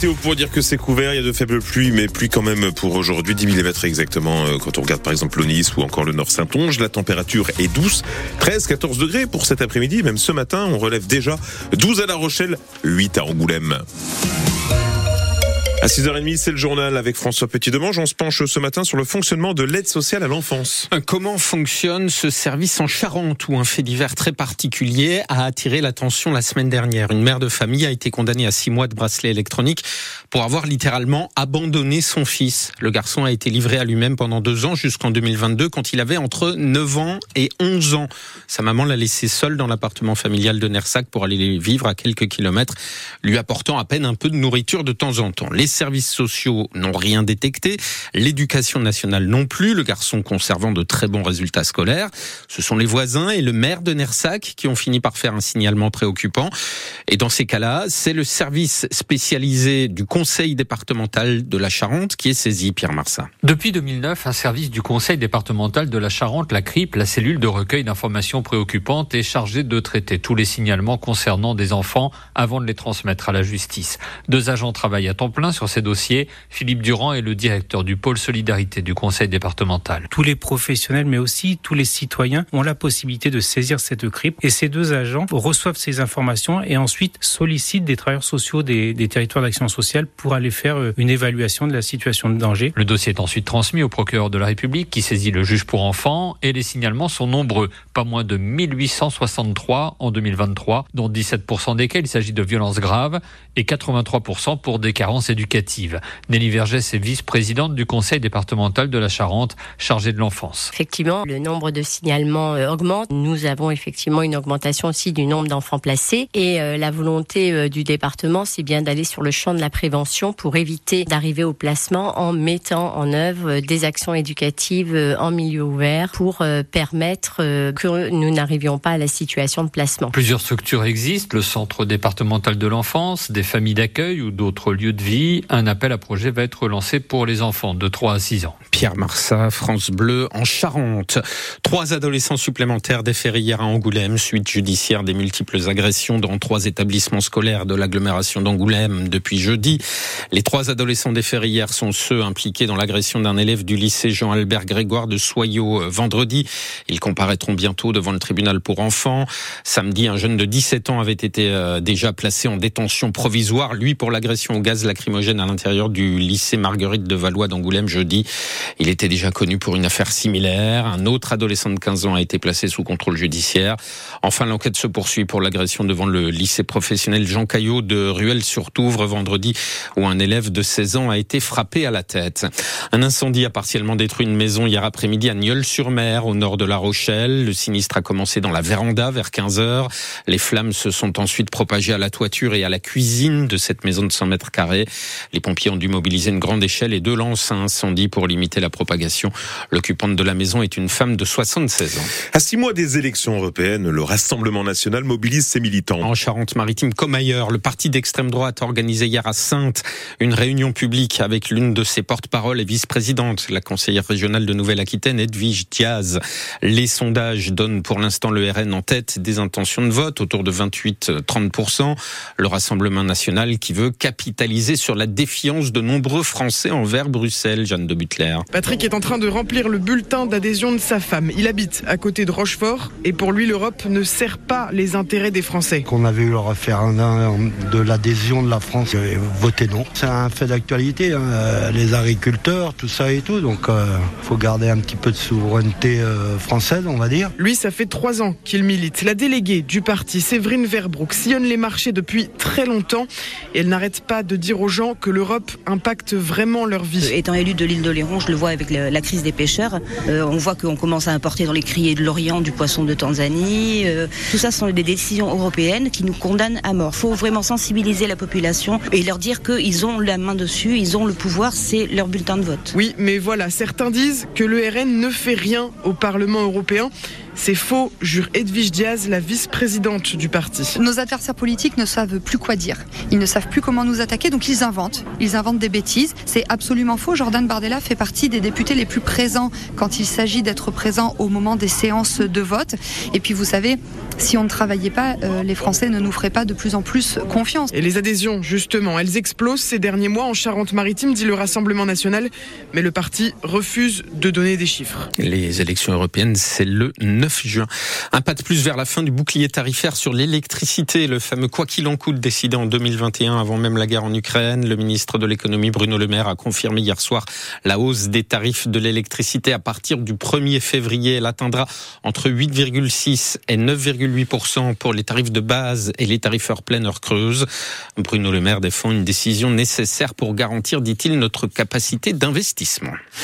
Théo pour dire que c'est couvert, il y a de faibles pluies, mais pluie quand même pour aujourd'hui, 10 mm exactement euh, quand on regarde par exemple le Nice ou encore le Nord Saint-Onge. La température est douce, 13-14 degrés pour cet après-midi, même ce matin on relève déjà 12 à La Rochelle, 8 à Angoulême. À 6h30, c'est le journal avec François Petit-Demange. On se penche ce matin sur le fonctionnement de l'aide sociale à l'enfance. Comment fonctionne ce service en Charente où un fait divers très particulier a attiré l'attention la semaine dernière? Une mère de famille a été condamnée à six mois de bracelet électronique pour avoir littéralement abandonné son fils. Le garçon a été livré à lui-même pendant deux ans jusqu'en 2022 quand il avait entre 9 ans et 11 ans. Sa maman l'a laissé seul dans l'appartement familial de Nersac pour aller vivre à quelques kilomètres, lui apportant à peine un peu de nourriture de temps en temps. Services sociaux n'ont rien détecté, l'éducation nationale non plus, le garçon conservant de très bons résultats scolaires. Ce sont les voisins et le maire de Nersac qui ont fini par faire un signalement préoccupant. Et dans ces cas-là, c'est le service spécialisé du conseil départemental de la Charente qui est saisi, Pierre Marsat. Depuis 2009, un service du conseil départemental de la Charente, la CRIP, la cellule de recueil d'informations préoccupantes, est chargé de traiter tous les signalements concernant des enfants avant de les transmettre à la justice. Deux agents travaillent à temps plein sur ces dossiers. Philippe Durand est le directeur du pôle solidarité du conseil départemental. Tous les professionnels, mais aussi tous les citoyens ont la possibilité de saisir cette CRIP et ces deux agents reçoivent ces informations et ensuite sollicitent des travailleurs sociaux des, des territoires d'action sociale pour aller faire euh, une évaluation de la situation de danger. Le dossier est ensuite transmis au procureur de la République qui saisit le juge pour enfants et les signalements sont nombreux, pas moins de 1863 en 2023, dont 17% desquels il s'agit de violences graves et 83% pour des carences éducatives Nelly Vergès est vice-présidente du conseil départemental de la Charente, chargée de l'enfance. Effectivement, le nombre de signalements euh, augmente. Nous avons effectivement une augmentation aussi du nombre d'enfants placés. Et euh, la volonté euh, du département, c'est bien d'aller sur le champ de la prévention pour éviter d'arriver au placement en mettant en œuvre des actions éducatives en milieu ouvert pour permettre que nous n'arrivions pas à la situation de placement. Plusieurs structures existent, le centre départemental de l'enfance, des familles d'accueil ou d'autres lieux de vie un appel à projet va être lancé pour les enfants de 3 à 6 ans. Pierre Marsat, France Bleu en Charente. Trois adolescents supplémentaires déférés hier à Angoulême, suite judiciaire des multiples agressions dans trois établissements scolaires de l'agglomération d'Angoulême depuis jeudi. Les trois adolescents déférés hier sont ceux impliqués dans l'agression d'un élève du lycée Jean-Albert Grégoire de Soyaux euh, vendredi. Ils comparaîtront bientôt devant le tribunal pour enfants. Samedi, un jeune de 17 ans avait été euh, déjà placé en détention provisoire, lui pour l'agression au gaz lacrymogène à l'intérieur du lycée Marguerite de Valois d'Angoulême jeudi. Il était déjà connu pour une affaire similaire. Un autre adolescent de 15 ans a été placé sous contrôle judiciaire. Enfin, l'enquête se poursuit pour l'agression devant le lycée professionnel Jean Caillot de Ruelle-sur-Touvre vendredi où un élève de 16 ans a été frappé à la tête. Un incendie a partiellement détruit une maison hier après-midi à Nieul-sur-Mer au nord de La Rochelle. Le sinistre a commencé dans la véranda vers 15 heures. Les flammes se sont ensuite propagées à la toiture et à la cuisine de cette maison de 100 mètres carrés. Les pompiers ont dû mobiliser une grande échelle et deux lances à incendie pour limiter la propagation. L'occupante de la maison est une femme de 76 ans. À six mois des élections européennes, le Rassemblement national mobilise ses militants. En Charente-Maritime comme ailleurs, le parti d'extrême droite a organisé hier à Sainte une réunion publique avec l'une de ses porte-paroles et vice-présidente, la conseillère régionale de Nouvelle-Aquitaine, Edwige Diaz. Les sondages donnent pour l'instant le RN en tête des intentions de vote, autour de 28-30%. Le Rassemblement national qui veut capitaliser sur la défiance de nombreux Français envers Bruxelles, Jeanne de Butler. Patrick est en train de remplir le bulletin d'adhésion de sa femme. Il habite à côté de Rochefort et pour lui, l'Europe ne sert pas les intérêts des Français. Qu'on avait eu le référendum de l'adhésion de la France, voté non. C'est un fait d'actualité, hein. les agriculteurs, tout ça et tout. Donc, il euh, faut garder un petit peu de souveraineté euh, française, on va dire. Lui, ça fait trois ans qu'il milite. La déléguée du parti, Séverine Verbrook, sillonne les marchés depuis très longtemps et elle n'arrête pas de dire aux gens que l'Europe impacte vraiment leur vie. Euh, étant élu de l'île d'Oléron, je le vois avec la crise des pêcheurs. Euh, on voit qu'on commence à importer dans les criers de l'Orient du poisson de Tanzanie. Euh, tout ça sont des décisions européennes qui nous condamnent à mort. Il faut vraiment sensibiliser la population et leur dire qu'ils ont la main dessus, ils ont le pouvoir, c'est leur bulletin de vote. Oui, mais voilà, certains disent que le RN ne fait rien au Parlement européen. C'est faux, jure Edwige Diaz, la vice-présidente du parti. Nos adversaires politiques ne savent plus quoi dire. Ils ne savent plus comment nous attaquer, donc ils inventent. Ils inventent des bêtises. C'est absolument faux. Jordan Bardella fait partie des députés les plus présents quand il s'agit d'être présent au moment des séances de vote. Et puis vous savez, si on ne travaillait pas, euh, les Français ne nous feraient pas de plus en plus confiance. Et les adhésions, justement, elles explosent ces derniers mois en Charente-Maritime, dit le Rassemblement national, mais le parti refuse de donner des chiffres. Les élections européennes, c'est le 9 juin. Un pas de plus vers la fin du bouclier tarifaire sur l'électricité, le fameux quoi qu'il en coûte décidé en 2021 avant même la guerre en Ukraine. Le ministre de l'économie Bruno Le Maire a confirmé hier soir la hausse des tarifs de l'électricité à partir du 1er février. Elle atteindra entre 8,6 et 9,8% pour les tarifs de base et les tarifs heure pleine, heure creuse. Bruno Le Maire défend une décision nécessaire pour garantir, dit-il, notre capacité d'investissement.